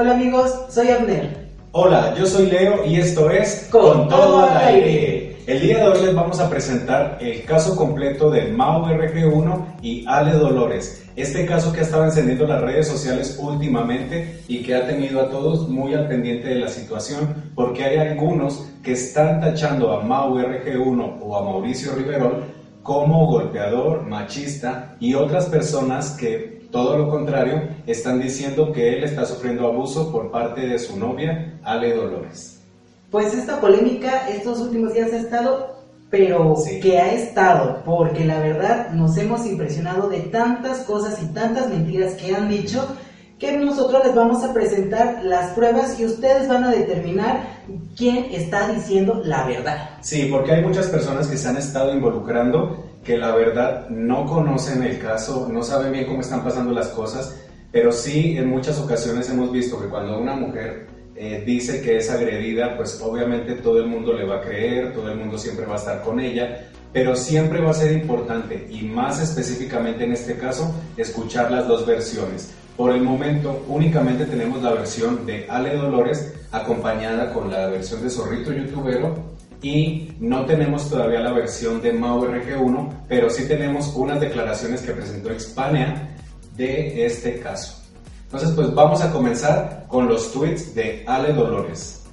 Hola amigos, soy Abner. Hola, yo soy Leo y esto es Con todo al aire. El día de hoy les vamos a presentar el caso completo de Mau RG1 y Ale Dolores. Este caso que ha estado encendiendo las redes sociales últimamente y que ha tenido a todos muy al pendiente de la situación porque hay algunos que están tachando a Mau RG1 o a Mauricio Riverol como golpeador, machista y otras personas que todo lo contrario están diciendo que él está sufriendo abuso por parte de su novia Ale Dolores. Pues esta polémica estos últimos días ha estado, pero Sí. que ha estado, porque la verdad nos hemos impresionado de tantas cosas y tantas mentiras que han dicho que nosotros les vamos a presentar las pruebas y ustedes van a determinar quién está diciendo la verdad. Sí, porque hay muchas personas que se han estado involucrando que la verdad no conocen el caso, no saben bien cómo están pasando las cosas, pero sí en muchas ocasiones hemos visto que cuando una mujer eh, dice que es agredida, pues obviamente todo el mundo le va a creer, todo el mundo siempre va a estar con ella, pero siempre va a ser importante y más específicamente en este caso escuchar las dos versiones. Por el momento únicamente tenemos la versión de Ale Dolores acompañada con la versión de Zorrito Youtubero y no tenemos todavía la versión de Mau RG1, pero sí tenemos unas declaraciones que presentó Expania de este caso. Entonces, pues vamos a comenzar con los tweets de Ale Dolores.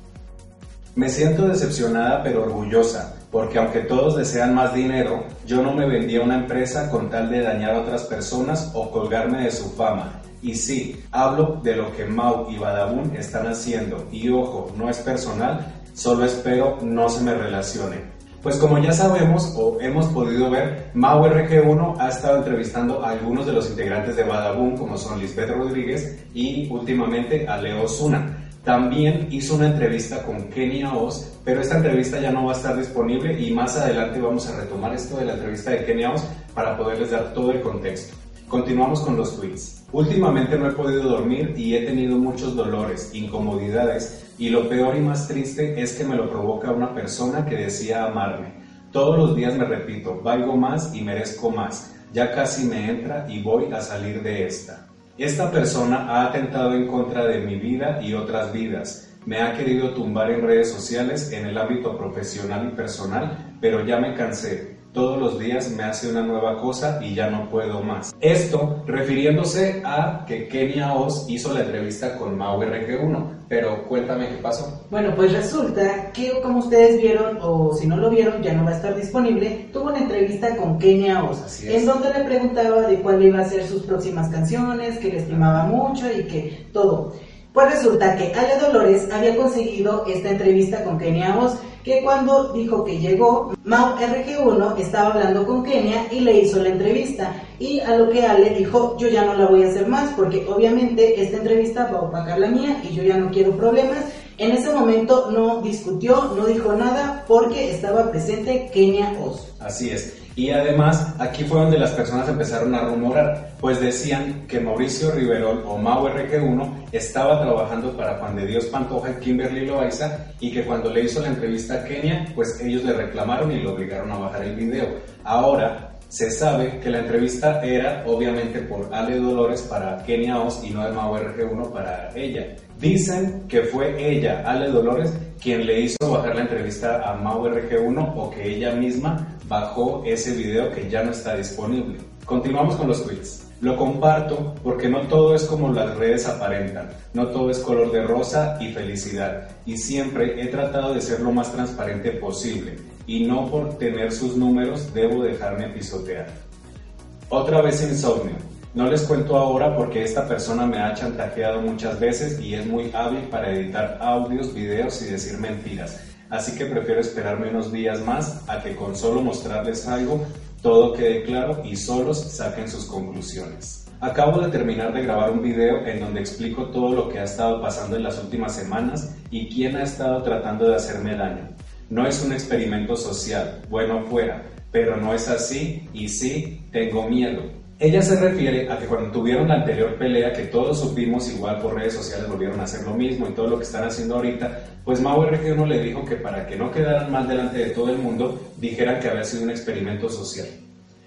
Me siento decepcionada pero orgullosa, porque aunque todos desean más dinero, yo no me vendí a una empresa con tal de dañar a otras personas o colgarme de su fama. Y sí, hablo de lo que Mau y Badabun están haciendo, y ojo, no es personal, solo espero no se me relacione. Pues como ya sabemos o hemos podido ver, Mau RG1 ha estado entrevistando a algunos de los integrantes de Badabun, como son Lisbeth Rodríguez y últimamente a Leo Zuna. También hizo una entrevista con Kenia Oz, pero esta entrevista ya no va a estar disponible y más adelante vamos a retomar esto de la entrevista de Kenia Oz para poderles dar todo el contexto. Continuamos con los tweets. Últimamente no he podido dormir y he tenido muchos dolores, incomodidades y lo peor y más triste es que me lo provoca una persona que decía amarme. Todos los días me repito, valgo más y merezco más. Ya casi me entra y voy a salir de esta. Esta persona ha atentado en contra de mi vida y otras vidas. Me ha querido tumbar en redes sociales en el ámbito profesional y personal, pero ya me cansé. Todos los días me hace una nueva cosa y ya no puedo más. Esto refiriéndose a que Kenia Oz hizo la entrevista con Mau RG1. Pero cuéntame qué pasó. Bueno, pues resulta que como ustedes vieron, o si no lo vieron, ya no va a estar disponible, tuvo una entrevista con Kenia Oz, Así es. en donde le preguntaba de cuál iba a ser sus próximas canciones, que le estimaba mucho y que todo. Pues resulta que Ale Dolores había conseguido esta entrevista con Kenia Oz, que cuando dijo que llegó, Mau RG1 estaba hablando con Kenia y le hizo la entrevista. Y a lo que Ale dijo, yo ya no la voy a hacer más, porque obviamente esta entrevista va a opacar la mía y yo ya no quiero problemas. En ese momento no discutió, no dijo nada, porque estaba presente Kenia Oz. Así es. Y además, aquí fue donde las personas empezaron a rumorar, pues decían que Mauricio Riverol o Mau RG1 estaba trabajando para Juan de Dios Pantoja y Kimberly Loaiza y que cuando le hizo la entrevista a Kenia, pues ellos le reclamaron y lo obligaron a bajar el video. Ahora se sabe que la entrevista era obviamente por Ale Dolores para Kenia Oz y no de Mau RG1 para ella. Dicen que fue ella, Ale Dolores, quien le hizo bajar la entrevista a Mau RG1 o que ella misma bajó ese video que ya no está disponible. Continuamos con los tweets. Lo comparto porque no todo es como las redes aparentan, no todo es color de rosa y felicidad, y siempre he tratado de ser lo más transparente posible, y no por tener sus números debo dejarme pisotear. Otra vez insomnio. No les cuento ahora porque esta persona me ha chantajeado muchas veces y es muy hábil para editar audios, videos y decir mentiras. Así que prefiero esperarme unos días más a que con solo mostrarles algo todo quede claro y solos saquen sus conclusiones. Acabo de terminar de grabar un video en donde explico todo lo que ha estado pasando en las últimas semanas y quién ha estado tratando de hacerme daño. No es un experimento social, bueno fuera, pero no es así y sí, tengo miedo. Ella se refiere a que cuando tuvieron la anterior pelea, que todos supimos igual por redes sociales volvieron a hacer lo mismo y todo lo que están haciendo ahorita, pues Mau RG1 le dijo que para que no quedaran mal delante de todo el mundo, dijeran que había sido un experimento social.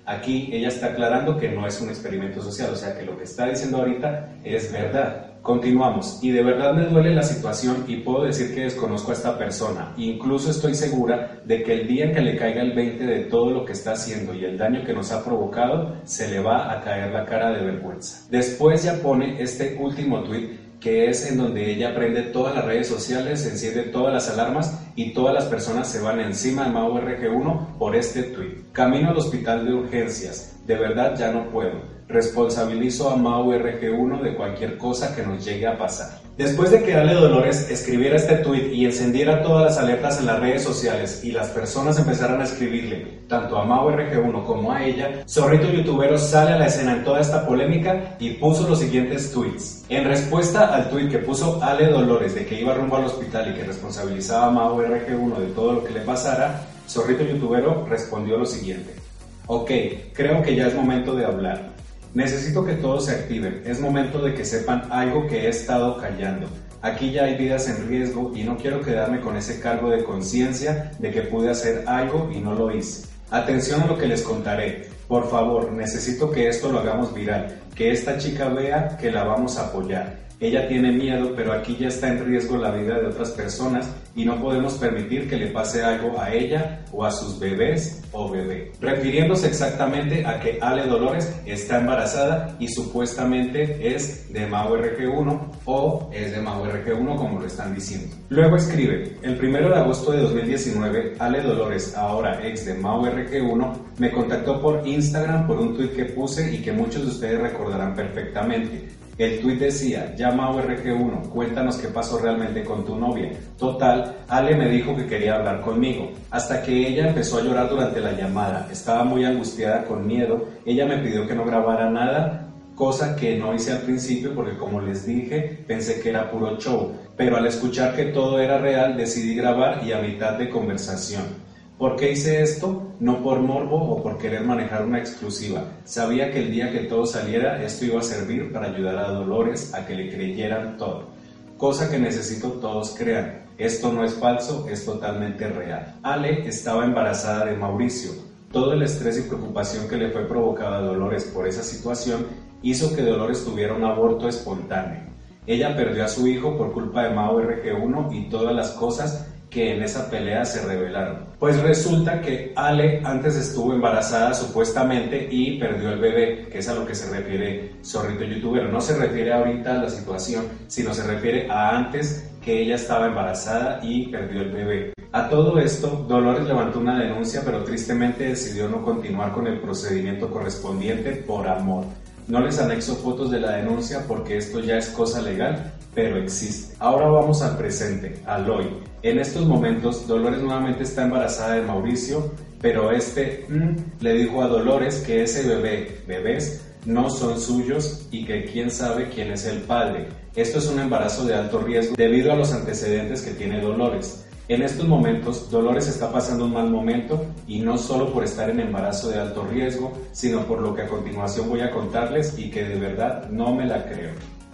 Aquí ella está aclarando que no es un experimento social, o sea que lo que está diciendo ahorita es verdad. Continuamos, y de verdad me duele la situación y puedo decir que desconozco a esta persona. Incluso estoy segura de que el día que le caiga el 20 de todo lo que está haciendo y el daño que nos ha provocado, se le va a caer la cara de vergüenza. Después ya pone este último tweet que es en donde ella prende todas las redes sociales, enciende todas las alarmas y todas las personas se van encima de Mau RG1 por este tweet. Camino al hospital de urgencias, de verdad ya no puedo. Responsabilizo a Mau RG1 de cualquier cosa que nos llegue a pasar. Después de que Ale Dolores escribiera este tweet y encendiera todas las alertas en las redes sociales y las personas empezaran a escribirle tanto a Mau RG1 como a ella, Zorrito Youtubero sale a la escena en toda esta polémica y puso los siguientes tweets. En respuesta al tweet que puso Ale Dolores de que iba rumbo al hospital y que responsabilizaba a Mau RG1 de todo lo que le pasara, Zorrito Youtubero respondió lo siguiente. Ok, creo que ya es momento de hablar. Necesito que todos se activen. Es momento de que sepan algo que he estado callando. Aquí ya hay vidas en riesgo y no quiero quedarme con ese cargo de conciencia de que pude hacer algo y no lo hice. Atención a lo que les contaré. Por favor, necesito que esto lo hagamos viral, que esta chica vea que la vamos a apoyar. Ella tiene miedo, pero aquí ya está en riesgo la vida de otras personas y no podemos permitir que le pase algo a ella o a sus bebés o bebé. Refiriéndose exactamente a que Ale Dolores está embarazada y supuestamente es de Mau RG1 o es de Mau RG1 como lo están diciendo. Luego escribe, el 1 de agosto de 2019, Ale Dolores, ahora ex de Mau RG1, me contactó por Instagram por un tweet que puse y que muchos de ustedes recordarán perfectamente el tuit decía, llama a RG1, cuéntanos qué pasó realmente con tu novia. Total, Ale me dijo que quería hablar conmigo, hasta que ella empezó a llorar durante la llamada. Estaba muy angustiada con miedo, ella me pidió que no grabara nada, cosa que no hice al principio porque como les dije, pensé que era puro show, pero al escuchar que todo era real decidí grabar y a mitad de conversación. ¿Por qué hice esto? No por morbo o por querer manejar una exclusiva. Sabía que el día que todo saliera, esto iba a servir para ayudar a Dolores a que le creyeran todo. Cosa que necesito todos crean. Esto no es falso, es totalmente real. Ale estaba embarazada de Mauricio. Todo el estrés y preocupación que le fue provocado a Dolores por esa situación hizo que Dolores tuviera un aborto espontáneo. Ella perdió a su hijo por culpa de Mao RG1 y todas las cosas que en esa pelea se revelaron. Pues resulta que Ale antes estuvo embarazada supuestamente y perdió el bebé, que es a lo que se refiere Zorrito Youtuber. No se refiere ahorita a la situación, sino se refiere a antes que ella estaba embarazada y perdió el bebé. A todo esto, Dolores levantó una denuncia, pero tristemente decidió no continuar con el procedimiento correspondiente por amor. No les anexo fotos de la denuncia porque esto ya es cosa legal, pero existe. Ahora vamos al presente, al hoy. En estos momentos, Dolores nuevamente está embarazada de Mauricio, pero este mm, le dijo a Dolores que ese bebé, bebés, no son suyos y que quién sabe quién es el padre. Esto es un embarazo de alto riesgo debido a los antecedentes que tiene Dolores. En estos momentos, Dolores está pasando un mal momento y no solo por estar en embarazo de alto riesgo, sino por lo que a continuación voy a contarles y que de verdad no me la creo.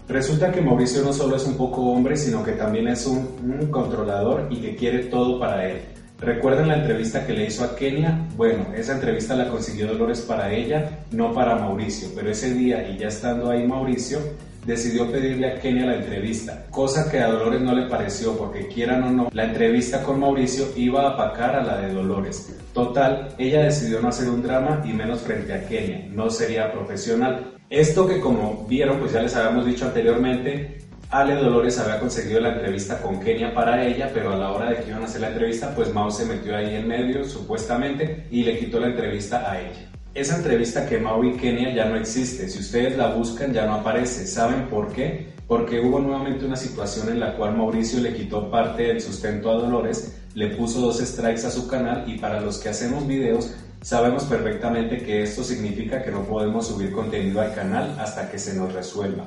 Resulta que Mauricio no solo es un poco hombre, sino que también es un, controlador y que quiere todo para él. ¿Recuerdan la entrevista que le hizo a Kenia? Bueno, esa entrevista la consiguió Dolores para ella, no para Mauricio, pero ese día y ya estando ahí Mauricio, decidió pedirle a Kenia la entrevista, cosa que a Dolores no le pareció porque quieran o no, la entrevista con Mauricio iba a apacar a la de Dolores. Total, ella decidió no hacer un drama y menos frente a Kenia, no sería profesional. Esto que como vieron, pues ya les habíamos dicho anteriormente, Ale Dolores había conseguido la entrevista con Kenia para ella, pero a la hora de que iban a hacer la entrevista, pues Mao se metió ahí en medio, supuestamente, y le quitó la entrevista a ella. Esa entrevista que Mau y Kenia ya no existe. Si ustedes la buscan ya no aparece. ¿Saben por qué? Porque hubo nuevamente una situación en la cual Mauricio le quitó parte del sustento a Dolores, le puso dos strikes a su canal y para los que hacemos videos sabemos perfectamente que esto significa que no podemos subir contenido al canal hasta que se nos resuelva.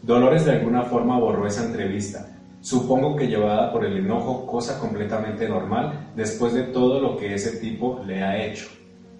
Dolores de alguna forma borró esa entrevista, supongo que llevada por el enojo, cosa completamente normal después de todo lo que ese tipo le ha hecho.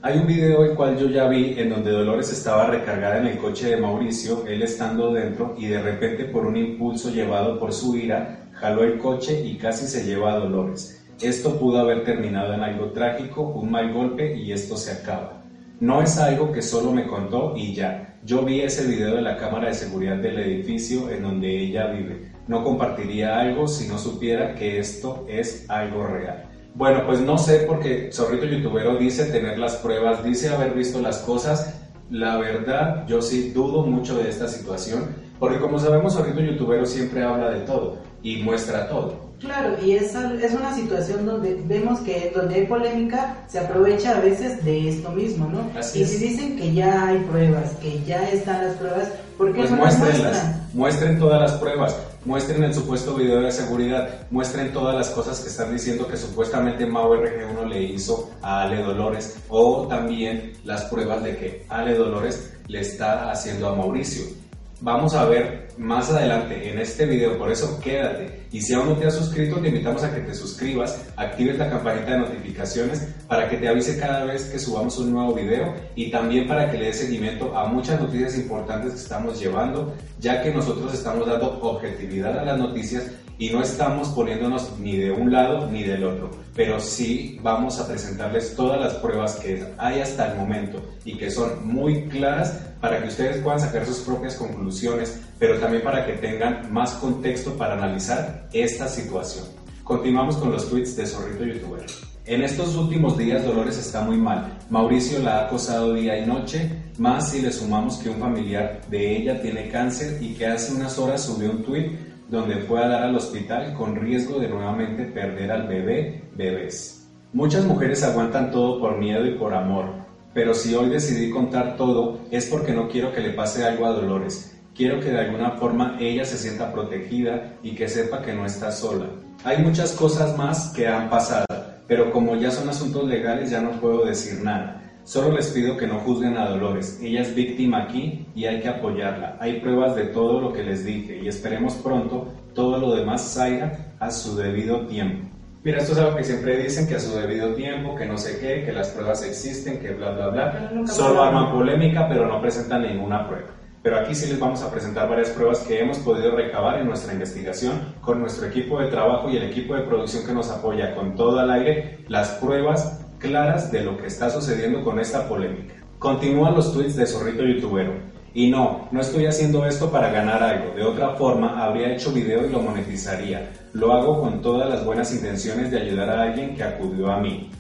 Hay un video el cual yo ya vi en donde Dolores estaba recargada en el coche de Mauricio, él estando dentro y de repente por un impulso llevado por su ira, jaló el coche y casi se lleva a Dolores. Esto pudo haber terminado en algo trágico, un mal golpe y esto se acaba. No es algo que solo me contó y ya. Yo vi ese video de la cámara de seguridad del edificio en donde ella vive. No compartiría algo si no supiera que esto es algo real. Bueno, pues no sé porque Zorrito Youtubero dice tener las pruebas, dice haber visto las cosas. La verdad, yo sí dudo mucho de esta situación, porque como sabemos, Zorrito Youtubero siempre habla de todo y muestra todo. Claro, y es, es una situación donde vemos que donde hay polémica se aprovecha a veces de esto mismo, ¿no? y si dicen que ya hay pruebas, que ya están las pruebas, ¿por qué pues no las muestran? Muestren todas las pruebas, muestren el supuesto video de seguridad, muestren todas las cosas que están diciendo que supuestamente Mau RG1 le hizo a Ale Dolores o también las pruebas de que Ale Dolores le está haciendo a Mauricio vamos a ver más adelante en este video, por eso quédate. Y si aún no te has suscrito, te invitamos a que te suscribas, actives la campanita de notificaciones para que te avise cada vez que subamos un nuevo video y también para que le des seguimiento a muchas noticias importantes que estamos llevando, ya que nosotros estamos dando objetividad a las noticias y no estamos poniéndonos ni de un lado ni del otro, pero sí vamos a presentarles todas las pruebas que hay hasta el momento y que son muy claras para que ustedes puedan sacar sus propias conclusiones, pero también para que tengan más contexto para analizar esta situación. Continuamos con los tweets de Zorrito Youtuber. En estos últimos días Dolores está muy mal. Mauricio la ha acosado día y noche, más si le sumamos que un familiar de ella tiene cáncer y que hace unas horas subió un tweet donde fue a dar al hospital con riesgo de nuevamente perder al bebé, bebés. Muchas mujeres aguantan todo por miedo y por amor, pero si hoy decidí contar todo es porque no quiero que le pase algo a Dolores. Quiero que de alguna forma ella se sienta protegida y que sepa que no está sola. Hay muchas cosas más que han pasado, pero como ya son asuntos legales ya no puedo decir nada. Solo les pido que no juzguen a Dolores. Ella es víctima aquí y hay que apoyarla. Hay pruebas de todo lo que les dije y esperemos pronto todo lo demás salga a su debido tiempo. Mira, esto es algo que siempre dicen, que a su debido tiempo, que no sé qué, que las pruebas existen, que bla, bla, bla. Solo arman polémica, pero no presentan ninguna prueba. Pero aquí sí les vamos a presentar varias pruebas que hemos podido recabar en nuestra investigación con nuestro equipo de trabajo y el equipo de producción que nos apoya con todo al aire, las pruebas claras de lo que está sucediendo con esta polémica. Continúan los tweets de Zorrito Youtubero. Y no, no estoy haciendo esto para ganar algo. De otra forma, habría hecho video y lo monetizaría. Lo hago con todas las buenas intenciones de ayudar a alguien que acudió a mí.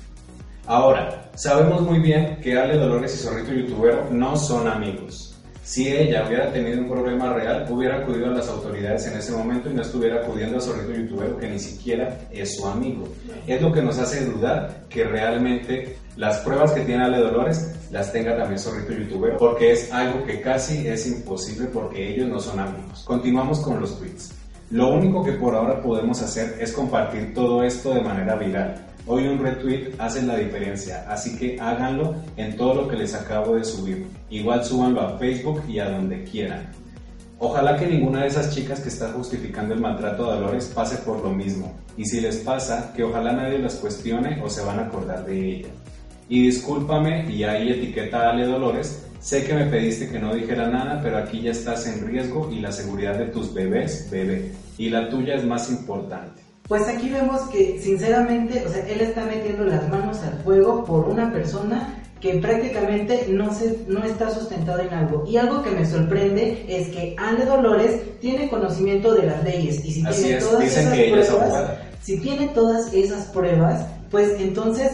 Ahora, sabemos muy bien que Ale Dolores y Zorrito Youtubero no son amigos. Si ella hubiera tenido un problema real, hubiera acudido a las autoridades en ese momento y no estuviera acudiendo a Zorrito Youtuber, que ni siquiera es su amigo. Es lo que nos hace dudar que realmente las pruebas que tiene Ale Dolores las tenga también Zorrito Youtuber, porque es algo que casi es imposible porque ellos no son amigos. Continuamos con los tweets. Lo único que por ahora podemos hacer es compartir todo esto de manera viral Hoy un retweet hace la diferencia, así que háganlo en todo lo que les acabo de subir. Igual súbanlo a Facebook y a donde quieran. Ojalá que ninguna de esas chicas que está justificando el maltrato a Dolores pase por lo mismo. Y si les pasa, que ojalá nadie las cuestione o se van a acordar de ella. Y discúlpame, y ahí etiqueta a Ale Dolores, sé que me pediste que no dijera nada, pero aquí ya estás en riesgo y la seguridad de tus bebés, bebé. Y la tuya es más importante. Pues aquí vemos que sinceramente, o sea, él está metiendo las manos al fuego por una persona que prácticamente no, se, no está sustentada en algo. Y algo que me sorprende es que Ale Dolores tiene conocimiento de las leyes y si tiene todas esas pruebas, si tiene todas esas pruebas, pues entonces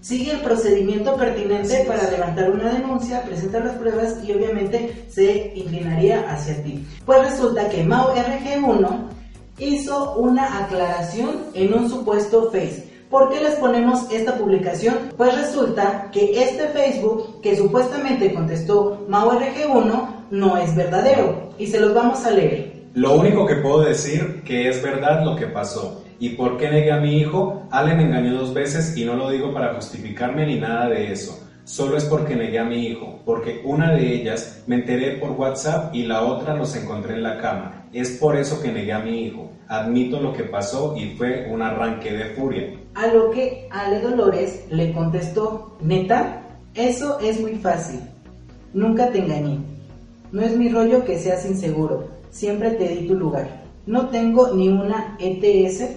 sigue el procedimiento pertinente para levantar una denuncia, presentar las pruebas y obviamente se inclinaría hacia ti. Pues resulta que Mao RG1 hizo una aclaración en un supuesto Face. ¿Por qué les ponemos esta publicación? Pues resulta que este Facebook que supuestamente contestó MauRG1 no es verdadero y se los vamos a leer. Lo único que puedo decir que es verdad lo que pasó. ¿Y por qué negué a mi hijo? Me engañó dos veces y no lo digo para justificarme ni nada de eso solo es porque negué a mi hijo, porque una de ellas me enteré por WhatsApp y la otra los encontré en la cama. Es por eso que negué a mi hijo. Admito lo que pasó y fue un arranque de furia. A lo que Ale Dolores le contestó, neta, eso es muy fácil. Nunca te engañé. No es mi rollo que seas inseguro. Siempre te di tu lugar. No tengo ni una ETS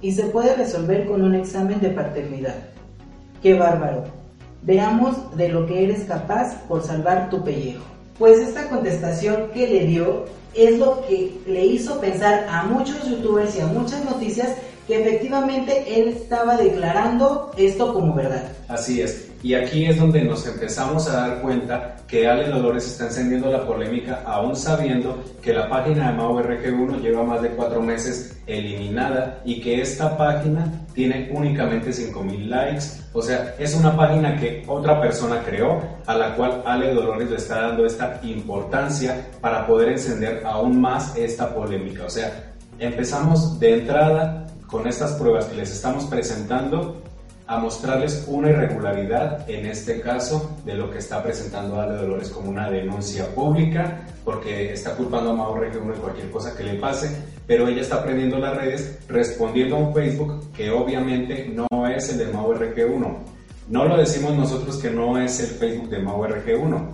y se puede resolver con un examen de paternidad. Qué bárbaro. Veamos de lo que eres capaz por salvar tu pellejo. Pues esta contestación que le dio es lo que le hizo pensar a muchos youtubers y a muchas noticias que efectivamente él estaba declarando esto como verdad. Así es. Y aquí es donde nos empezamos a dar cuenta que Ale Dolores está encendiendo la polémica aún sabiendo que la página de MauRG1 lleva más de cuatro meses eliminada y que esta página tiene únicamente 5000 likes. O sea, es una página que otra persona creó a la cual Ale Dolores le está dando esta importancia para poder encender aún más esta polémica. O sea, empezamos de entrada con estas pruebas que les estamos presentando a mostrarles una irregularidad, en este caso, de lo que está presentando Ale Dolores como una denuncia pública, porque está culpando a Mauro Región de cualquier cosa que le pase, pero ella está aprendiendo las redes, respondiendo a un Facebook que obviamente no es el de Mau RG1. No lo decimos nosotros que no es el Facebook de Mau RG1.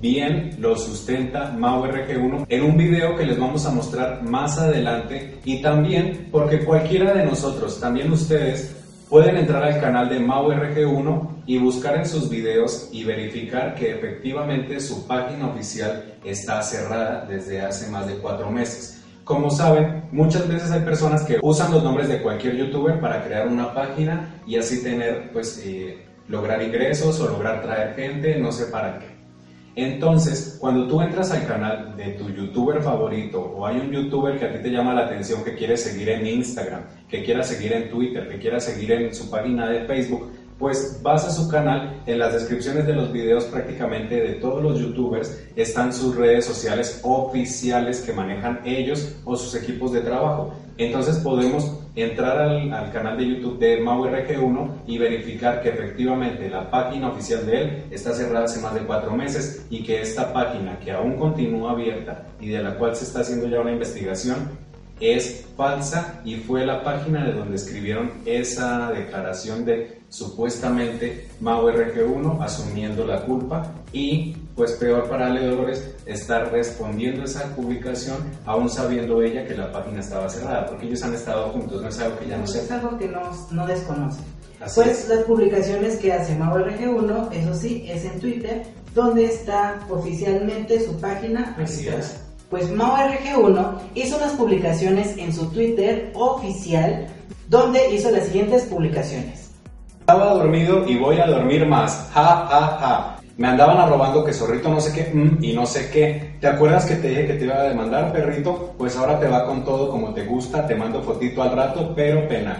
Bien lo sustenta Mau RG1 en un video que les vamos a mostrar más adelante y también porque cualquiera de nosotros, también ustedes, Pueden entrar al canal de MauRG1 y buscar en sus videos y verificar que efectivamente su página oficial está cerrada desde hace más de cuatro meses. Como saben, muchas veces hay personas que usan los nombres de cualquier youtuber para crear una página y así tener, pues, eh, lograr ingresos o lograr traer gente, no sé para qué. Entonces, cuando tú entras al canal de tu youtuber favorito o hay un youtuber que a ti te llama la atención que quiere seguir en Instagram, que quiera seguir en Twitter, que quiera seguir en su página de Facebook, pues vas a su canal, en las descripciones de los videos prácticamente de todos los youtubers están sus redes sociales oficiales que manejan ellos o sus equipos de trabajo. Entonces podemos entrar al, canal de YouTube de MauRG1 y verificar que efectivamente la página oficial de él está cerrada hace más de cuatro meses y que esta página que aún continúa abierta y de la cual se está haciendo ya una investigación es falsa y fue la página de donde escribieron esa declaración de supuestamente Mau RG1 asumiendo la culpa y pues peor para Ale Dolores estar respondiendo esa publicación aún sabiendo ella que la página estaba cerrada porque ellos han estado juntos, no es algo que ya no, sé. Es algo que no, no desconoce. pues las publicaciones que hace Mau RG1, eso sí, es en Twitter, donde está oficialmente su página. Pues Mao RG1 hizo unas publicaciones en su Twitter oficial donde hizo las siguientes publicaciones. Estaba dormido y voy a dormir más. Ja, ja, ja. Me andaban arrobando que zorrito no sé qué mm, y no sé qué. ¿Te acuerdas que te dije que te iba a demandar, perrito? Pues ahora te va con todo como te gusta, te mando fotito al rato, pero penal.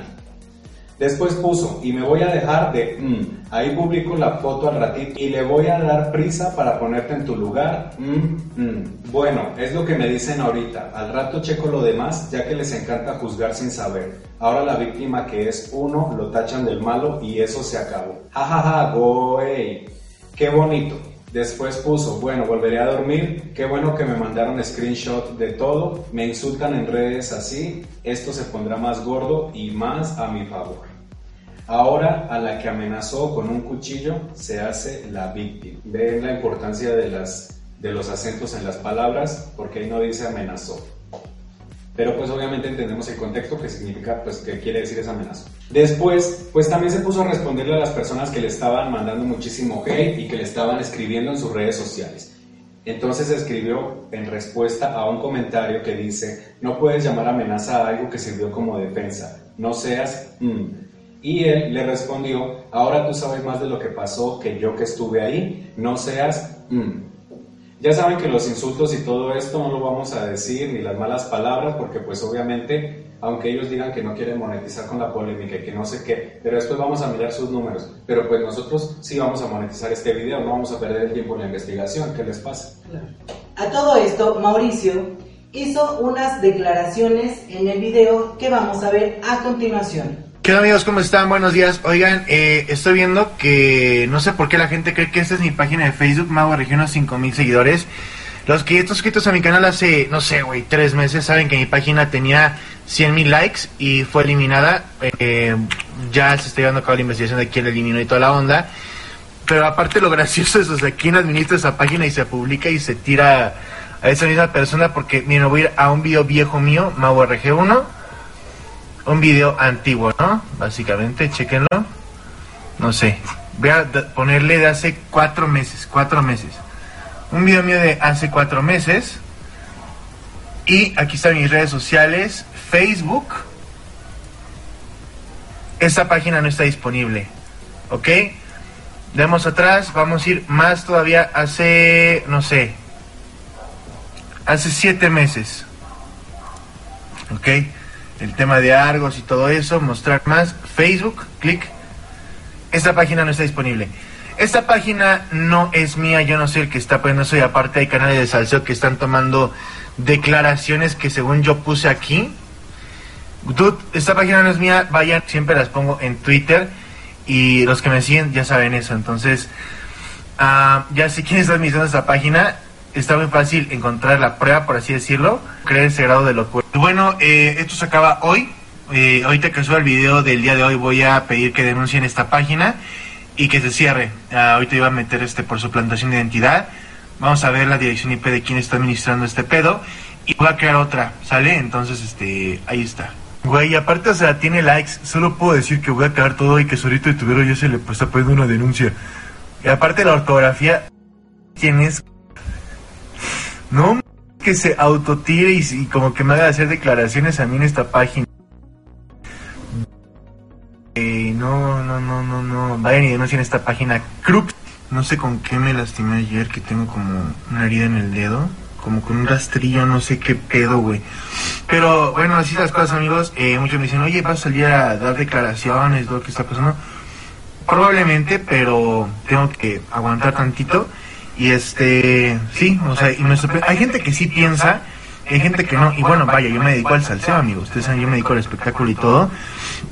Después puso, y me voy a dejar de, mm, ahí publico la foto al ratito y le voy a dar prisa para ponerte en tu lugar. Mm, mm. Bueno, es lo que me dicen ahorita. Al rato checo lo demás, ya que les encanta juzgar sin saber. Ahora la víctima que es uno lo tachan del malo y eso se acabó. Jajaja, güey. Qué bonito. Después puso, bueno, volveré a dormir, qué bueno que me mandaron screenshot de todo, me insultan en redes así, esto se pondrá más gordo y más a mi favor. Ahora a la que amenazó con un cuchillo se hace la víctima. Ven la importancia de, los acentos en las palabras porque ahí no dice amenazó. Pero pues obviamente entendemos el contexto que significa, pues que quiere decir esa amenaza. Después, pues también se puso a responderle a las personas que le estaban mandando muchísimo hate y que le estaban escribiendo en sus redes sociales. Entonces escribió en respuesta a un comentario que dice, no puedes llamar amenaza a algo que sirvió como defensa, no seas... Mm, y él le respondió, ahora tú sabes más de lo que pasó que yo que estuve ahí, no seas... Mm". Ya saben que los insultos y todo esto no lo vamos a decir, ni las malas palabras, porque pues obviamente, aunque ellos digan que no quieren monetizar con la polémica y que no sé qué, pero después vamos a mirar sus números. Pero pues nosotros sí vamos a monetizar este video, no vamos a perder el tiempo en la investigación. ¿Qué les pasa? A todo esto, Mauricio hizo unas declaraciones en el video que vamos a ver a continuación. ¿Qué onda amigos? ¿Cómo están? Buenos días. Oigan, eh, estoy viendo que no sé por qué la gente cree que esta es mi página de Facebook, Mago Regional 5000 seguidores. Los que están suscritos a mi canal hace, no sé, güey, tres meses saben que mi página tenía 100 mil likes y fue eliminada. Eh, ya se está llevando a cabo la investigación de quién la eliminó y toda la onda. Pero aparte lo gracioso es, o sea, quién administra esa página y se publica y se tira a esa misma persona porque, miren, voy a ir a un video viejo mío, Mau RG1 un video antiguo, ¿no? Básicamente, chequenlo. No sé. Voy a ponerle de hace cuatro meses, cuatro meses. Un video mío de hace cuatro meses. Y aquí están mis redes sociales, Facebook. Esta página no está disponible. ¿Ok? Demos atrás, vamos a ir más todavía hace, no sé, hace siete meses. ¿Ok? El tema de Argos y todo eso, mostrar más. Facebook, clic. Esta página no está disponible. Esta página no es mía, yo no soy el que está poniendo eso y aparte hay canales de salseo que están tomando declaraciones que según yo puse aquí. Dude, esta página no es mía, vayan, siempre las pongo en Twitter y los que me siguen ya saben eso. Entonces, ah, ya si quieren estar administrando esta página, está muy fácil encontrar la prueba, por así decirlo, creer ese grado de locura. Bueno, eh, esto se acaba hoy. Eh, ahorita que suba el video del día de hoy voy a pedir que denuncien esta página y que se cierre. Ah, ahorita iba a meter este por suplantación de identidad. Vamos a ver la dirección IP de quién está administrando este pedo y voy a crear otra, ¿sale? Entonces, este, ahí está. Güey, aparte, o sea, tiene likes. Solo puedo decir que voy a cagar todo y que solito de tubero ya se le está poniendo una denuncia. Y aparte la ortografía, ¿quién es? No, que se autotire y, y como que me haga hacer declaraciones a mí en esta página. Eh, no, no, no, no, no. Vayan y denuncien esta página. Crux. No sé con qué me lastimé ayer, que tengo como una herida en el dedo. Como con un rastrillo, no sé qué pedo, güey. Pero bueno, así las cosas, amigos. Eh, muchos me dicen, oye, vas a salir a dar declaraciones, lo que está pasando. Probablemente, pero tengo que aguantar tantito. Y este, sí, o sea, y me Hay gente que sí piensa, hay gente que no. Y bueno, vaya, yo me dedico al salseo, amigos. Ustedes saben, yo me dedico al espectáculo y todo.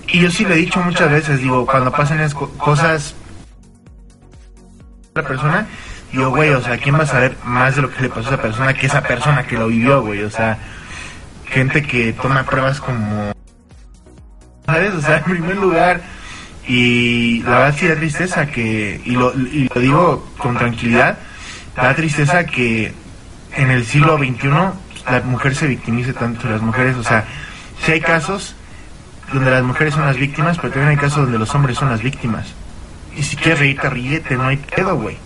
Y yo sí lo he dicho muchas veces, digo, cuando pasan co- cosas la persona, digo, güey, o sea, ¿quién va a saber más de lo que le pasó a esa persona que esa persona que lo vivió, güey? O sea, gente que toma pruebas como... ¿Sabes? O sea, en primer lugar, y la verdad sí da tristeza que, y lo, y lo digo con tranquilidad, da tristeza que en el siglo XXI la mujer se victimice tanto, las mujeres, o sea, si hay casos donde las mujeres son las víctimas, pero también hay casos donde los hombres son las víctimas. Y si quieres reírte, ríete, no hay pedo, güey.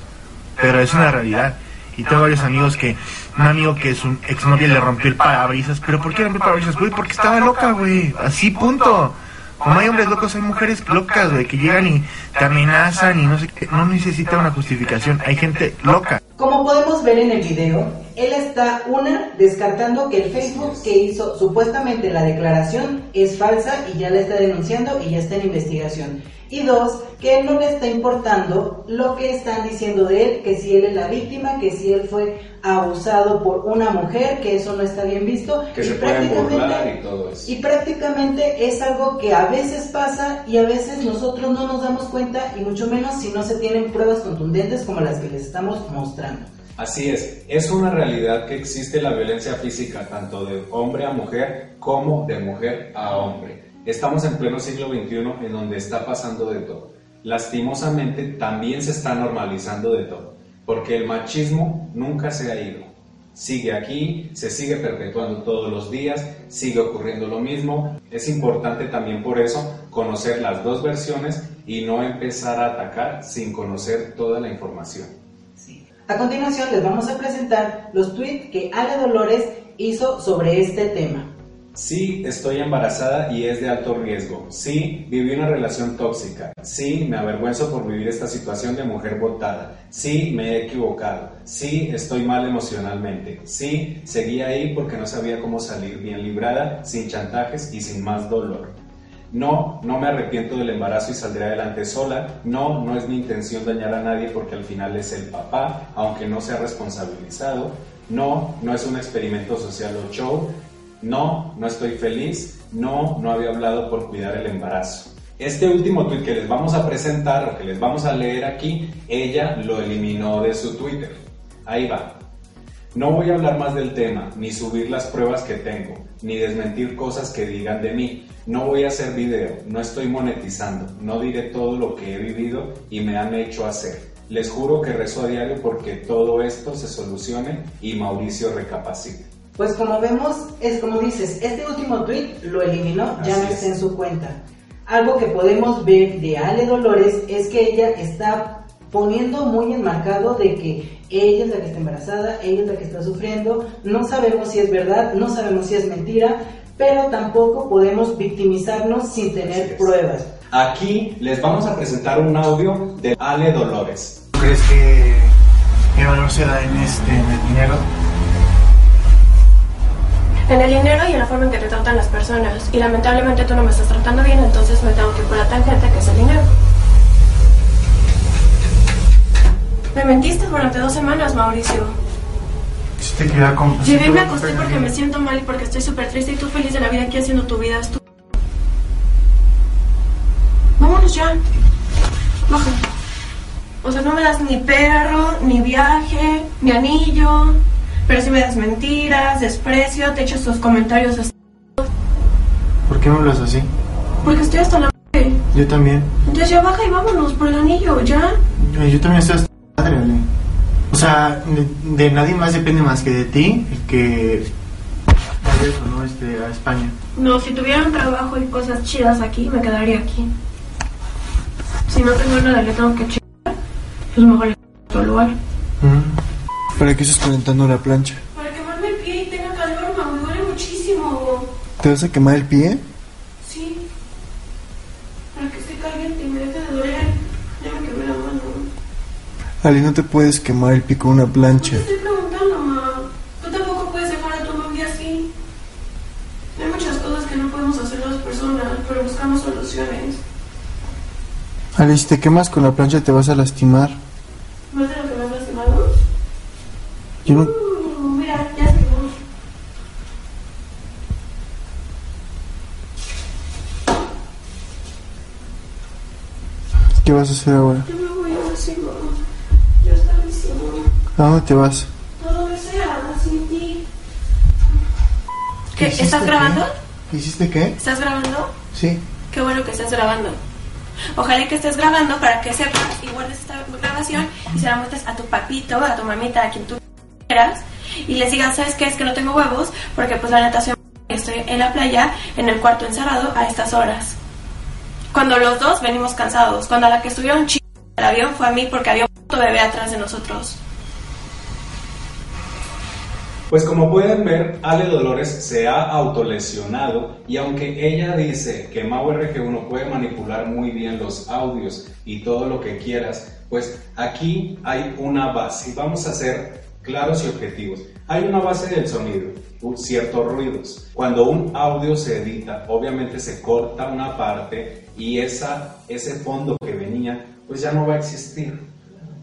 Pero es una realidad. Y tengo varios amigos que, un amigo que su exnovia le rompió el parabrisas, pero ¿por qué rompió el parabrisas, güey? Porque estaba loca, güey. Así, punto. Como hay hombres locos, hay mujeres locas, güey, que llegan y te amenazan y no sé qué. No necesita una justificación. Hay gente loca. Como podemos ver en el video, él está, una, descartando que el Facebook que hizo supuestamente la declaración es falsa y ya la está denunciando y ya está en investigación. Y dos, que él no le está importando lo que están diciendo de él, que si él es la víctima, que si él fue abusado por una mujer, que eso no está bien visto. Que y se pueden prácticamente- burlar y todo eso. y prácticamente es algo que a veces pasa y a veces nosotros no nos damos cuenta y mucho menos si no se tienen pruebas contundentes como las que les estamos mostrando. Así es, es una realidad que existe la violencia física tanto de hombre a mujer como de mujer a hombre. Estamos en pleno siglo XXI en donde está pasando de todo. Lastimosamente también se está normalizando de todo, porque el machismo nunca se ha ido. Sigue aquí, se sigue perpetuando todos los días, sigue ocurriendo lo mismo. Es importante también por eso conocer las dos versiones y no empezar a atacar sin conocer toda la información. A continuación les vamos a presentar los tweets que Ale Dolores hizo sobre este tema. Sí, estoy embarazada y es de alto riesgo. Sí, viví una relación tóxica. Sí, me avergüenzo por vivir esta situación de mujer botada. Sí, me he equivocado. Sí, estoy mal emocionalmente. Sí, seguí ahí porque no sabía cómo salir bien librada, sin chantajes y sin más dolor. No, no me arrepiento del embarazo y saldré adelante sola. No, no es mi intención dañar a nadie porque al final es el papá, aunque no sea responsabilizado. No, no es un experimento social o show. No, no estoy feliz. No, no había hablado por cuidar el embarazo. Este último tweet que les vamos a presentar o que les vamos a leer aquí, ella lo eliminó de su Twitter. Ahí va. No voy a hablar más del tema, ni subir las pruebas que tengo, ni desmentir cosas que digan de mí. No voy a hacer video, no estoy monetizando, no diré todo lo que he vivido y me han hecho hacer. Les juro que rezo a diario porque todo esto se solucione y Mauricio recapacite. Pues como vemos, es como dices, este último tweet lo eliminó, ya no es. está en su cuenta. algo que podemos ver de Ale Dolores es que ella está poniendo muy enmarcado de que ella es la que está embarazada, ella es la que está sufriendo, no sabemos si es verdad, no sabemos si es mentira, pero tampoco podemos victimizarnos sin tener pruebas. Aquí les vamos a presentar un audio de Ale Dolores. ¿Crees que el valor se da en, este, en el dinero? En el dinero y en la forma en que te tratan las personas. Y lamentablemente tú no me estás tratando bien, entonces me tengo que ir por la tangente que es el dinero. Me mentiste durante dos semanas, Mauricio. Si te queda con... Llegué y me acosté porque me siento mal y porque estoy súper triste y tú feliz de la vida aquí haciendo tu vida. Tú... Vámonos ya. Baja. O sea, no me das ni perro, ni viaje, ni anillo. Pero sí me das mentiras, desprecio, te echas tus comentarios así. ¿Por qué me hablas así? Porque estoy hasta la madre. Yo también. Entonces ya baja y vámonos por el anillo, ya. Yo, también estoy hasta la madre, Ale. O sea, de, de nadie más depende más que de ti el que vayas o no este, a España. No, si tuviera un trabajo y cosas chidas aquí, me quedaría aquí. Si no tengo nada que tengo que chingar, pues mejor ir a otro lugar. ¿Para qué estás calentando la plancha? Para quemarme el pie y tenga calor, me duele muchísimo. ¿Te vas a quemar el pie? Sí. Para que esté caliente y me deje de doler. Ya me quemé la mano. Ali, no te puedes quemar el pie con una Te plancha. estoy preguntando, mamá. Tú tampoco puedes dejar a tu novia así. Hay muchas cosas que no podemos hacer las personas, pero buscamos soluciones. Ali, si te quemas con la plancha te vas a lastimar. ¿Más de lo que me has lastimado? Yo no... ¿Qué vas a hacer ahora? Yo me voy a decir, mamá. Yo estoy diciendo. ¿A dónde te vas? A donde sea, sin ti. ¿Qué? hiciste, ¿Estás qué? grabando? ¿Hiciste qué? ¿Estás grabando? Sí. Qué bueno que estés grabando. Ojalá que estés grabando para que sepas y guardes esta grabación y se la muestres a tu papito, a tu mamita, a quien tú quieras y les digas, ¿sabes qué? Es que no tengo huevos porque pues la natación estoy en la playa, en el cuarto encerrado a estas horas. Cuando los dos venimos cansados, cuando a la que estuvieron chicos el avión fue a mí porque había un bebé atrás de nosotros. Pues como pueden ver, Ale Dolores se ha autolesionado y aunque ella dice que Mau RG1 puede manipular muy bien los audios y todo lo que quieras, pues aquí hay una base vamos a ser claros y objetivos. Hay una base del sonido, ciertos ruidos. Cuando un audio se edita, obviamente se corta una parte y esa, ese fondo que venía, pues ya no va a existir.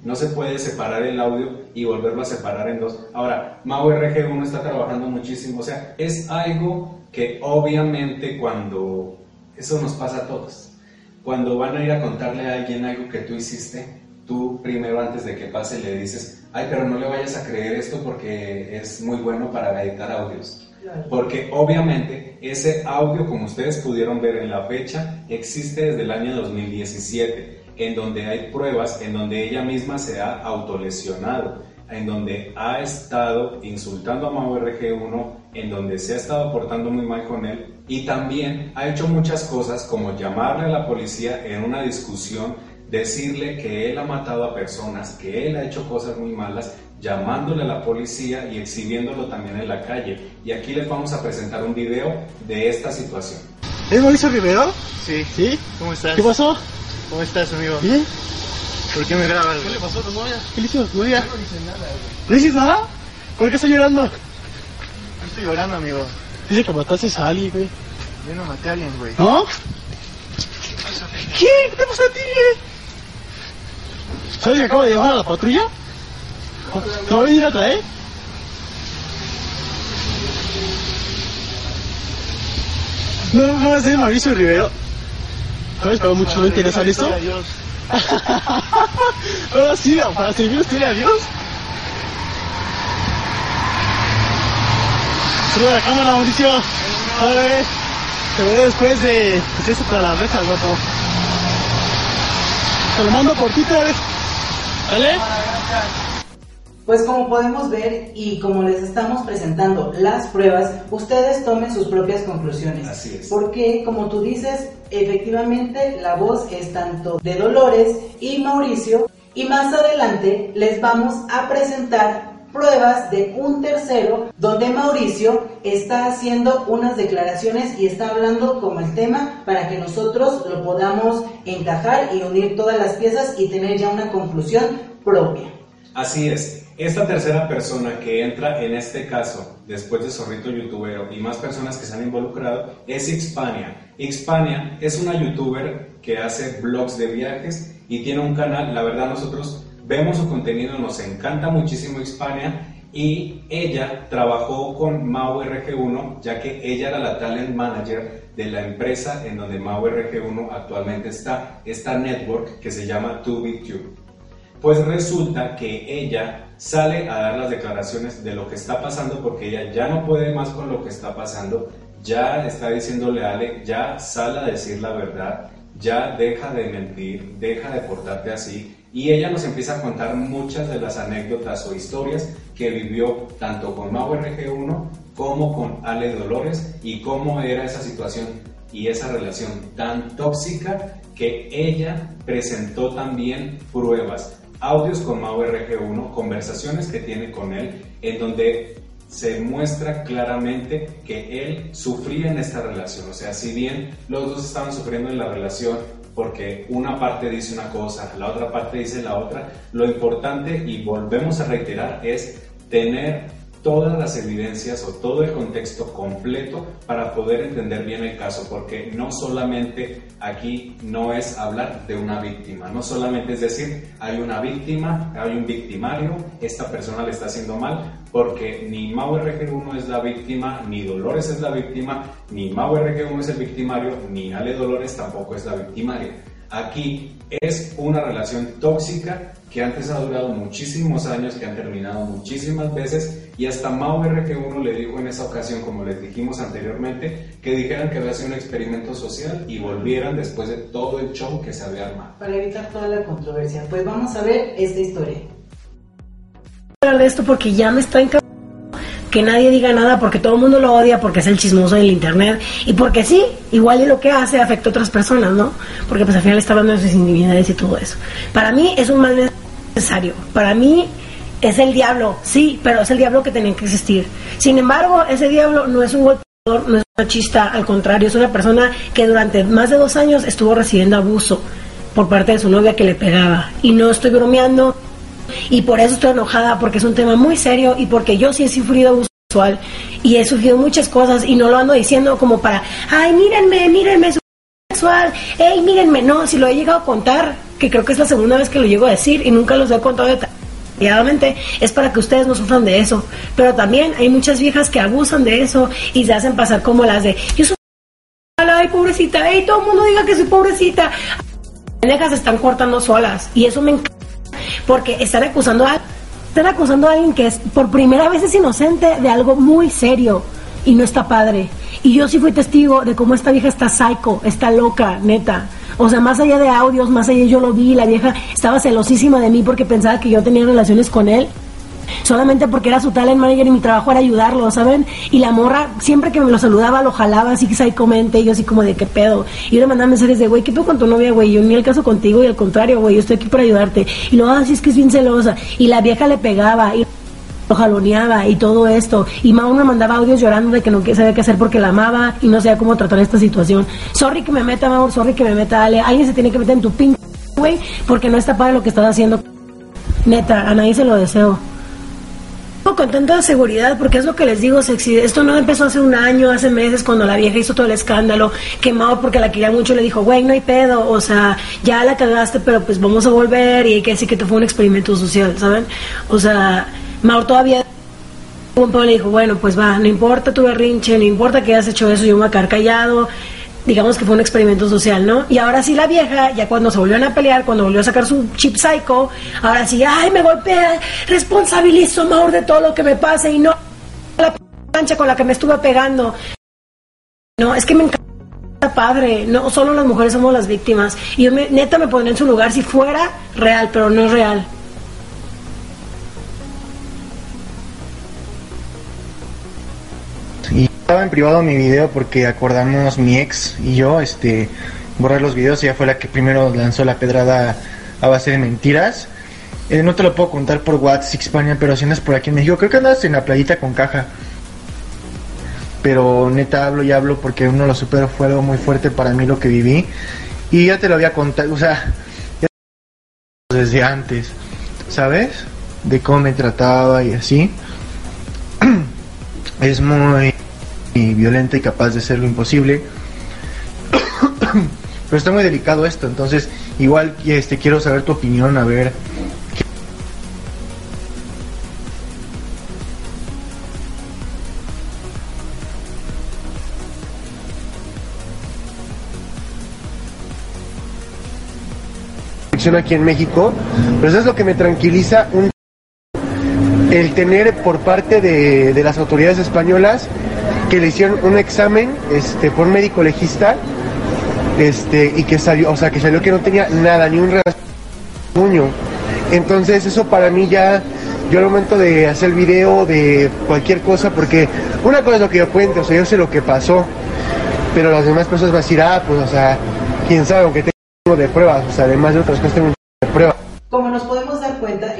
No se puede separar el audio y volverlo a separar en dos. Ahora, Mau RG1 está trabajando muchísimo. O sea, es algo que obviamente cuando... Eso nos pasa a todos. Cuando van a ir a contarle a alguien algo que tú hiciste, tú primero antes de que pase le dices, ay, pero no le vayas a creer esto porque es muy bueno para editar audios. Porque obviamente ese audio, como ustedes pudieron ver en la fecha, existe desde el año 2017, en donde hay pruebas, en donde ella misma se ha autolesionado, en donde ha estado insultando a Mau RG1, en donde se ha estado portando muy mal con él y también ha hecho muchas cosas como llamarle a la policía en una discusión, decirle que él ha matado a personas, que él ha hecho cosas muy malas, llamándole a la policía y exhibiéndolo también en la calle. Y aquí les vamos a presentar un video de esta situación. ¿Es Mauricio Rivero? Sí. ¿Sí? ¿Cómo estás? ¿Qué pasó? ¿Cómo estás, amigo? ¿Bien? ¿Por qué me grabas? güey? pasó a tu novia? ¿Qué le hizo a tu novia? ¿No dices nada? ¿Por qué está llorando? No estoy llorando, amigo. Dice que mataste a alguien, güey. Yo no maté a alguien, güey. ¿No? ¿Qué? ¿Qué te pasó a ti, güey? ¿Sabes que acabo de llevar a la patrulla? ¿Te voy a venir a traer? No, no, es Mauricio Rivero. ¿Sabes? Pero mucho no interesa esto. Ahora sí, para servir usted a Dios. Sube la cámara, Mauricio. A ver, te veré después de. Pues eso para la reja, guapo. Te lo mando por Twitter. ¿Vale? Pues como podemos ver y como les estamos presentando las pruebas, ustedes tomen sus propias conclusiones. Así es. Porque como tú dices, efectivamente la voz es tanto de Dolores y Mauricio y más adelante les vamos a presentar pruebas de un tercero donde Mauricio está haciendo unas declaraciones y está hablando como el tema para que nosotros lo podamos encajar y unir todas las piezas y tener ya una conclusión propia. Así es. Esta tercera persona que entra en este caso, después de Zorrito Youtubero y más personas que se han involucrado, es Xpania. Xpania es una youtuber que hace vlogs de viajes y tiene un canal, la verdad nosotros vemos su contenido, nos encanta muchísimo Xpania y ella trabajó con Mau RG1 ya que ella era la talent manager de la empresa en donde Mau RG1 actualmente está, esta network que se llama TubiTube. Pues resulta que ella sale a dar las declaraciones de lo que está pasando porque ella ya no puede más con lo que está pasando, ya está diciéndole a Ale, ya sale a decir la verdad, ya deja de mentir, deja de portarte así. Y ella nos empieza a contar muchas de las anécdotas o historias que vivió tanto con Mau RG1 como con Ale Dolores y cómo era esa situación y esa relación tan tóxica que ella presentó también pruebas audios con Mau RG1, conversaciones que tiene con él, en donde se muestra claramente que él sufría en esta relación. O sea, si bien los dos estaban sufriendo en la relación porque una parte dice una cosa, la otra parte dice la otra, lo importante, y volvemos a reiterar, es tener todas las evidencias o todo el contexto completo para poder entender bien el caso, porque no solamente aquí no es hablar de una víctima, no solamente es decir, hay una víctima, hay un victimario, esta persona le está haciendo mal, porque ni Mau RG1 es la víctima, ni Dolores es la víctima, ni Mau RG1 es el victimario, ni Ale Dolores tampoco es la victimaria. Aquí es una relación tóxica que antes ha durado muchísimos años, que han terminado muchísimas veces y hasta Mau RG1 le dijo en esa ocasión, como les dijimos anteriormente, que dijeran que había sido un experimento social y volvieran después de todo el show que se había armado. Para evitar toda la controversia, pues vamos a ver esta historia. hablar de esto porque ya me está encantando que nadie diga nada porque todo el mundo lo odia porque es el chismoso del internet y porque sí, igual y lo que hace afecta a otras personas, ¿no? Porque pues al final está hablando de sus individualidades y todo eso. Para mí es un mal necesario. Para mí es el diablo, sí, pero es el diablo que tenía que existir. Sin embargo, ese diablo no es un golpeador, no es machista, al contrario, es una persona que durante más de dos años estuvo recibiendo abuso por parte de su novia que le pegaba. Y no estoy bromeando, y por eso estoy enojada, porque es un tema muy serio y porque yo sí he sufrido abuso sexual y he sufrido muchas cosas y no lo ando diciendo como para, ay, mírenme, mírenme, sexual, hey, mírenme, no, si lo he llegado a contar, que creo que es la segunda vez que lo llego a decir y nunca los he contado detalladamente, es para que ustedes no sufran de eso, pero también hay muchas viejas que abusan de eso y se hacen pasar como las de, yo soy ay, pobrecita, hey, todo el mundo diga que soy pobrecita. Las se están cortando solas y eso me encanta porque están acusando a están acusando a alguien que es por primera vez es inocente de algo muy serio y no está padre. Y yo sí fui testigo de cómo esta vieja está psycho, está loca, neta. O sea, más allá de audios, más allá yo lo vi, la vieja estaba celosísima de mí porque pensaba que yo tenía relaciones con él solamente porque era su talent manager y mi trabajo era ayudarlo, ¿saben? Y la morra, siempre que me lo saludaba, lo jalaba así que comente y yo así como de qué pedo. Y yo le mandaba mensajes de, güey, ¿qué pedo con tu novia, güey? Yo ni el caso contigo y al contrario, güey, yo estoy aquí para ayudarte. Y luego, así es que es bien celosa. Y la vieja le pegaba y lo jaloneaba y todo esto. Y Mau me mandaba audios llorando de que no sabía qué hacer porque la amaba y no sabía cómo tratar esta situación. Sorry que me meta, Mau, sorry que me meta, Ale. Alguien se tiene que meter en tu pin, güey, porque no está padre lo que estás haciendo. Neta, a nadie se lo deseo con tanta seguridad, porque es lo que les digo. Esto no empezó hace un año, hace meses, cuando la vieja hizo todo el escándalo, quemado porque la quería mucho, le dijo, güey, no hay pedo, o sea, ya la cagaste, pero pues vamos a volver y hay que decir que te fue un experimento social, ¿saben? O sea, Mau todavía un le dijo, bueno, pues va, no importa tu berrinche, no importa que hayas hecho eso, yo me voy callado, digamos que fue un experimento social, ¿no? Y ahora sí la vieja, ya cuando se volvieron a pelear, cuando volvió a sacar su chip psycho, ahora sí, ay, me golpea, responsabilizo mejor de todo lo que me pase y no la plancha con la que me estuve pegando. No, es que me encanta padre, no solo las mujeres somos las víctimas. Y yo me, neta me pondría en su lugar si fuera real, pero no es real. Estaba en privado mi video porque acordamos mi ex y yo este borrar los videos. Ella fue la que primero lanzó la pedrada a base de mentiras. Eh, no te lo puedo contar por WhatsApp, España, pero si andas por aquí en México, creo que andas en la playita con caja. Pero neta hablo y hablo porque uno lo supero fue algo muy fuerte para mí lo que viví. Y ya te lo había contado, o sea, desde antes, ¿sabes? De cómo me trataba y así. es muy violenta y capaz de hacer lo imposible. Pero está muy delicado esto, entonces igual este quiero saber tu opinión, a ver aquí en México, pero eso es lo que me tranquiliza un el tener por parte de, de las autoridades españolas que le hicieron un examen este por un médico legista este y que salió o sea que salió que no tenía nada ni un rasguño entonces eso para mí ya yo al momento de hacer el video de cualquier cosa porque una cosa es lo que yo cuento o sea yo sé lo que pasó pero las demás personas van a decir ah pues o sea quién sabe aunque tengo de pruebas o sea además de otras cosas tengo de pruebas como nos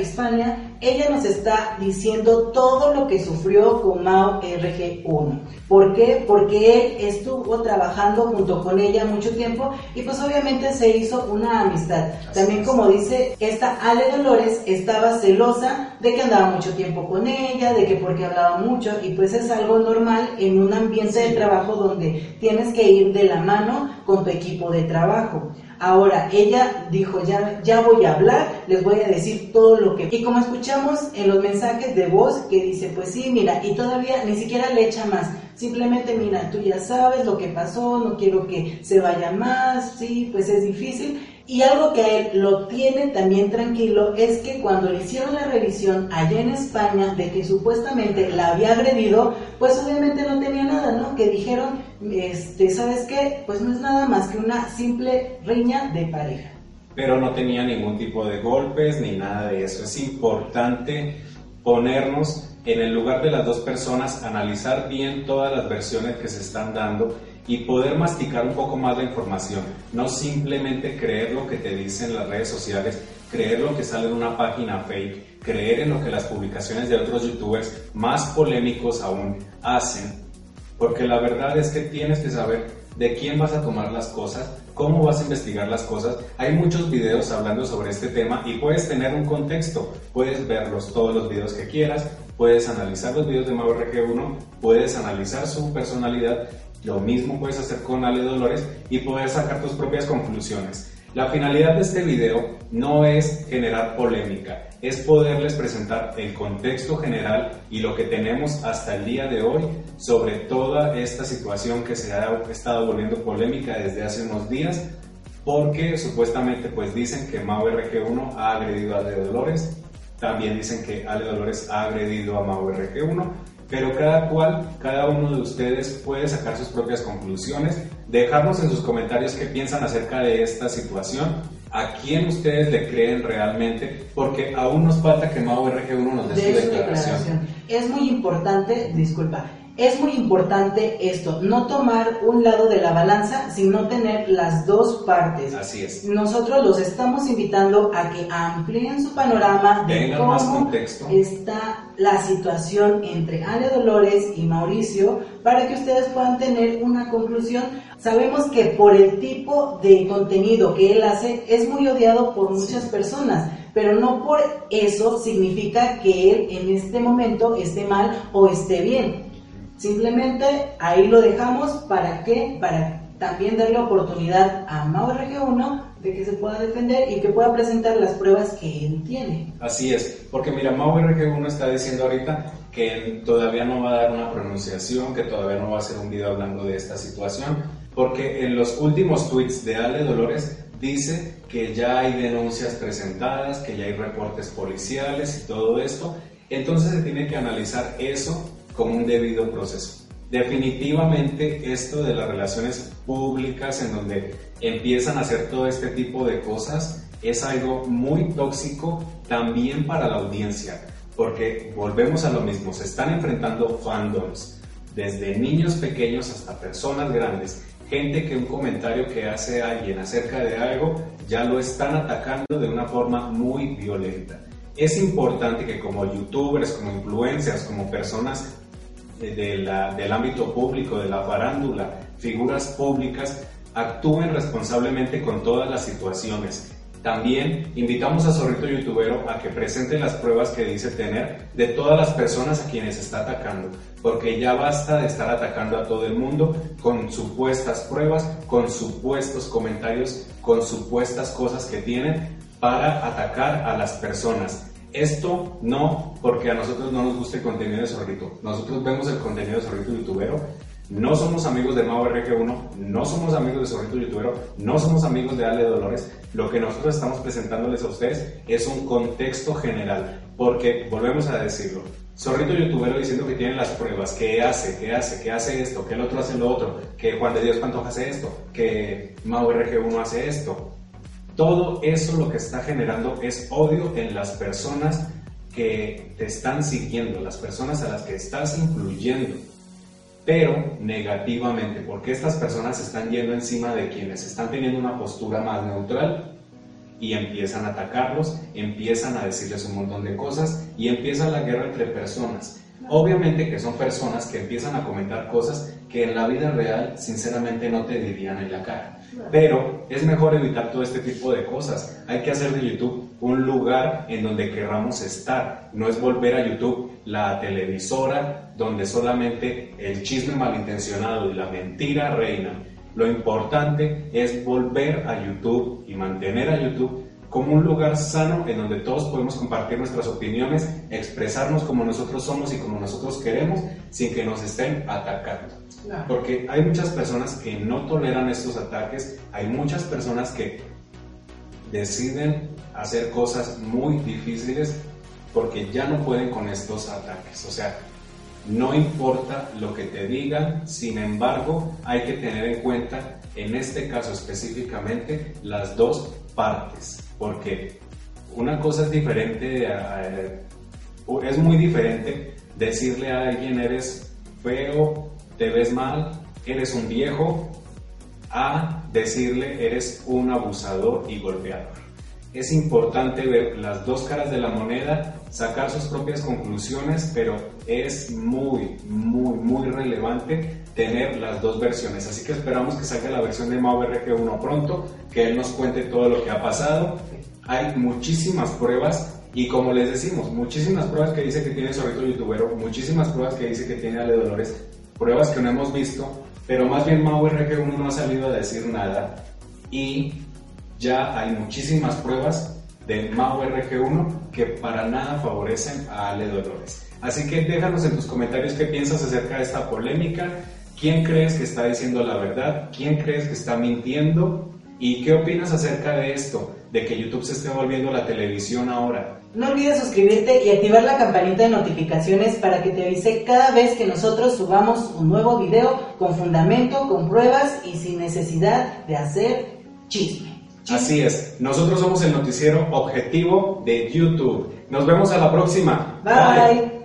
España, ella nos está diciendo todo lo que sufrió con Mao RG1. ¿Por qué? Porque él estuvo trabajando junto con ella mucho tiempo y pues obviamente se hizo una amistad. También como dice, esta Ale Dolores estaba celosa de que andaba mucho tiempo con ella, de que porque hablaba mucho y pues es algo normal en un ambiente de trabajo donde tienes que ir de la mano con tu equipo de trabajo. Ahora, ella dijo, ya, ya voy a hablar, les voy a decir todo lo que... Y como escuchamos en los mensajes de voz que dice, pues sí, mira, y todavía ni siquiera le echa más. Simplemente, mira, tú ya sabes lo que pasó, no quiero que se vaya más, sí, pues es difícil. Y algo que a él lo tiene también tranquilo es que cuando le hicieron la revisión allá en España de que supuestamente la había agredido, pues obviamente no tenía nada, ¿no? Que dijeron, este, ¿sabes qué? Pues no es nada más que una simple riña de pareja. Pero no tenía ningún tipo de golpes ni nada de eso. Es importante ponernos en el lugar de las dos personas, analizar bien todas las versiones que se están dando y poder masticar un poco más la información, no simplemente creer lo que te dicen las redes sociales, creer lo que sale en una página fake, creer en lo que las publicaciones de otros youtubers más polémicos aún hacen, porque la verdad es que tienes que saber de quién vas a tomar las cosas, cómo vas a investigar las cosas. Hay muchos videos hablando sobre este tema y puedes tener un contexto, puedes verlos todos los videos que quieras, puedes analizar los videos de Mago RG1, puedes analizar su personalidad lo mismo puedes hacer con Ale Dolores y poder sacar tus propias conclusiones. La finalidad de este video no es generar polémica, es poderles presentar el contexto general y lo que tenemos hasta el día de hoy sobre toda esta situación que se ha estado volviendo polémica desde hace unos días, porque supuestamente pues dicen que Mao RG1 ha agredido a Ale Dolores, también dicen que Ale Dolores ha agredido a Mao RG1, pero cada cual, cada uno de ustedes puede sacar sus propias conclusiones, dejarnos en sus comentarios qué piensan acerca de esta situación, a quién ustedes le creen realmente, porque aún nos falta que Mau RG1 nos dé su declaración. Es muy importante, disculpa, es muy importante esto, no tomar un lado de la balanza, sino tener las dos partes. Así es. Nosotros los estamos invitando a que amplíen su panorama de cómo está la situación entre Ale Dolores y Mauricio para que ustedes puedan tener una conclusión. Sabemos que por el tipo de contenido que él hace es muy odiado por muchas personas, pero no por eso significa que él en este momento esté mal o esté bien Simplemente ahí lo dejamos. Para que, para también darle oportunidad a Mau RG1 de que se pueda defender y que pueda presentar las pruebas que él tiene. Así es, porque mira, Mau RG1 está diciendo ahorita que todavía no va a dar una pronunciación, que todavía no va a hacer un video hablando de esta situación, porque en los últimos tweets de Ale Dolores dice que ya hay denuncias presentadas, que ya hay reportes policiales y todo esto, entonces se tiene que analizar eso como un debido proceso. Definitivamente esto de las relaciones públicas en donde empiezan a hacer todo este tipo de cosas es algo muy tóxico también para la audiencia, porque volvemos a lo mismo, se están enfrentando fandoms desde niños pequeños hasta personas grandes, gente que un comentario que hace alguien acerca de algo ya lo están atacando de una forma muy violenta. Es importante que como youtubers, como influencers, como personas del ámbito público, de la farándula, figuras públicas, actúen responsablemente con todas las situaciones. También invitamos a Zorrito Youtubero a que presente las pruebas que dice tener de todas las personas a quienes está atacando, porque ya basta de estar atacando a todo el mundo con supuestas pruebas, con supuestos comentarios, con supuestas cosas que tienen para atacar a las personas. Esto no porque a nosotros no nos guste el contenido de Zorrito. Nosotros vemos el contenido de Zorrito Youtubero. No somos amigos de Mau RG1, no somos amigos de Zorrito Youtubero, no somos amigos de Ale Dolores. Lo que nosotros estamos presentándoles a ustedes es un contexto general. Porque, volvemos a decirlo, Zorrito Youtubero diciendo que tiene las pruebas, que hace, que hace, que hace esto, que el otro hace lo otro, que Juan de Dios Pantoja hace esto, que Mau RG1 hace esto. Todo eso lo que está generando es odio en las personas que te están siguiendo, las personas a las que estás influyendo, pero negativamente, porque estas personas están yendo encima de quienes están teniendo una postura más neutral y empiezan a atacarlos, empiezan a decirles un montón de cosas y empieza la guerra entre personas. Obviamente que son personas que empiezan a comentar cosas que en la vida real sinceramente no te dirían en la cara. Pero es mejor evitar todo este tipo de cosas. Hay que hacer de YouTube un lugar en donde querramos estar. No es volver a YouTube la televisora donde solamente el chisme malintencionado y la mentira reina. Lo importante es volver a YouTube y mantener a YouTube como un lugar sano en donde todos podemos compartir nuestras opiniones, expresarnos como nosotros somos y como nosotros queremos sin que nos estén atacando. Porque hay muchas personas que no toleran estos ataques, hay muchas personas que deciden hacer cosas muy difíciles porque ya no pueden con estos ataques. O sea, no importa lo que te digan, sin embargo, hay que tener en cuenta, en este caso específicamente, las dos partes, porque una cosa es diferente, a- es muy diferente decirle a alguien eres feo, te ves mal, eres un viejo, a decirle eres un abusador y golpeador. Es importante ver las dos caras de la moneda, sacar sus propias conclusiones, pero es muy, muy, muy relevante tener las dos versiones. Así que esperamos que salga la versión de Mau RG1 pronto, que él nos cuente todo lo que ha pasado. Hay muchísimas pruebas y como les decimos, muchísimas pruebas que dice que tiene Zorrito Youtubero, muchísimas pruebas que dice que tiene Ale Dolores, pruebas que no hemos visto, pero más bien Mau RG1 no ha salido a decir nada y ya hay muchísimas pruebas de Mau RG1 que para nada favorecen a Ale Dolores. Así que déjanos en tus comentarios qué piensas acerca de esta polémica, quién crees que está diciendo la verdad, quién crees que está mintiendo y qué opinas acerca de esto, de que YouTube se esté volviendo la televisión ahora. No olvides suscribirte y activar la campanita de notificaciones para que te avise cada vez que nosotros subamos un nuevo video con fundamento, con pruebas y sin necesidad de hacer chisme. Chisme. Así es, nosotros somos el noticiero objetivo de YouTube. Nos vemos a la próxima. Bye.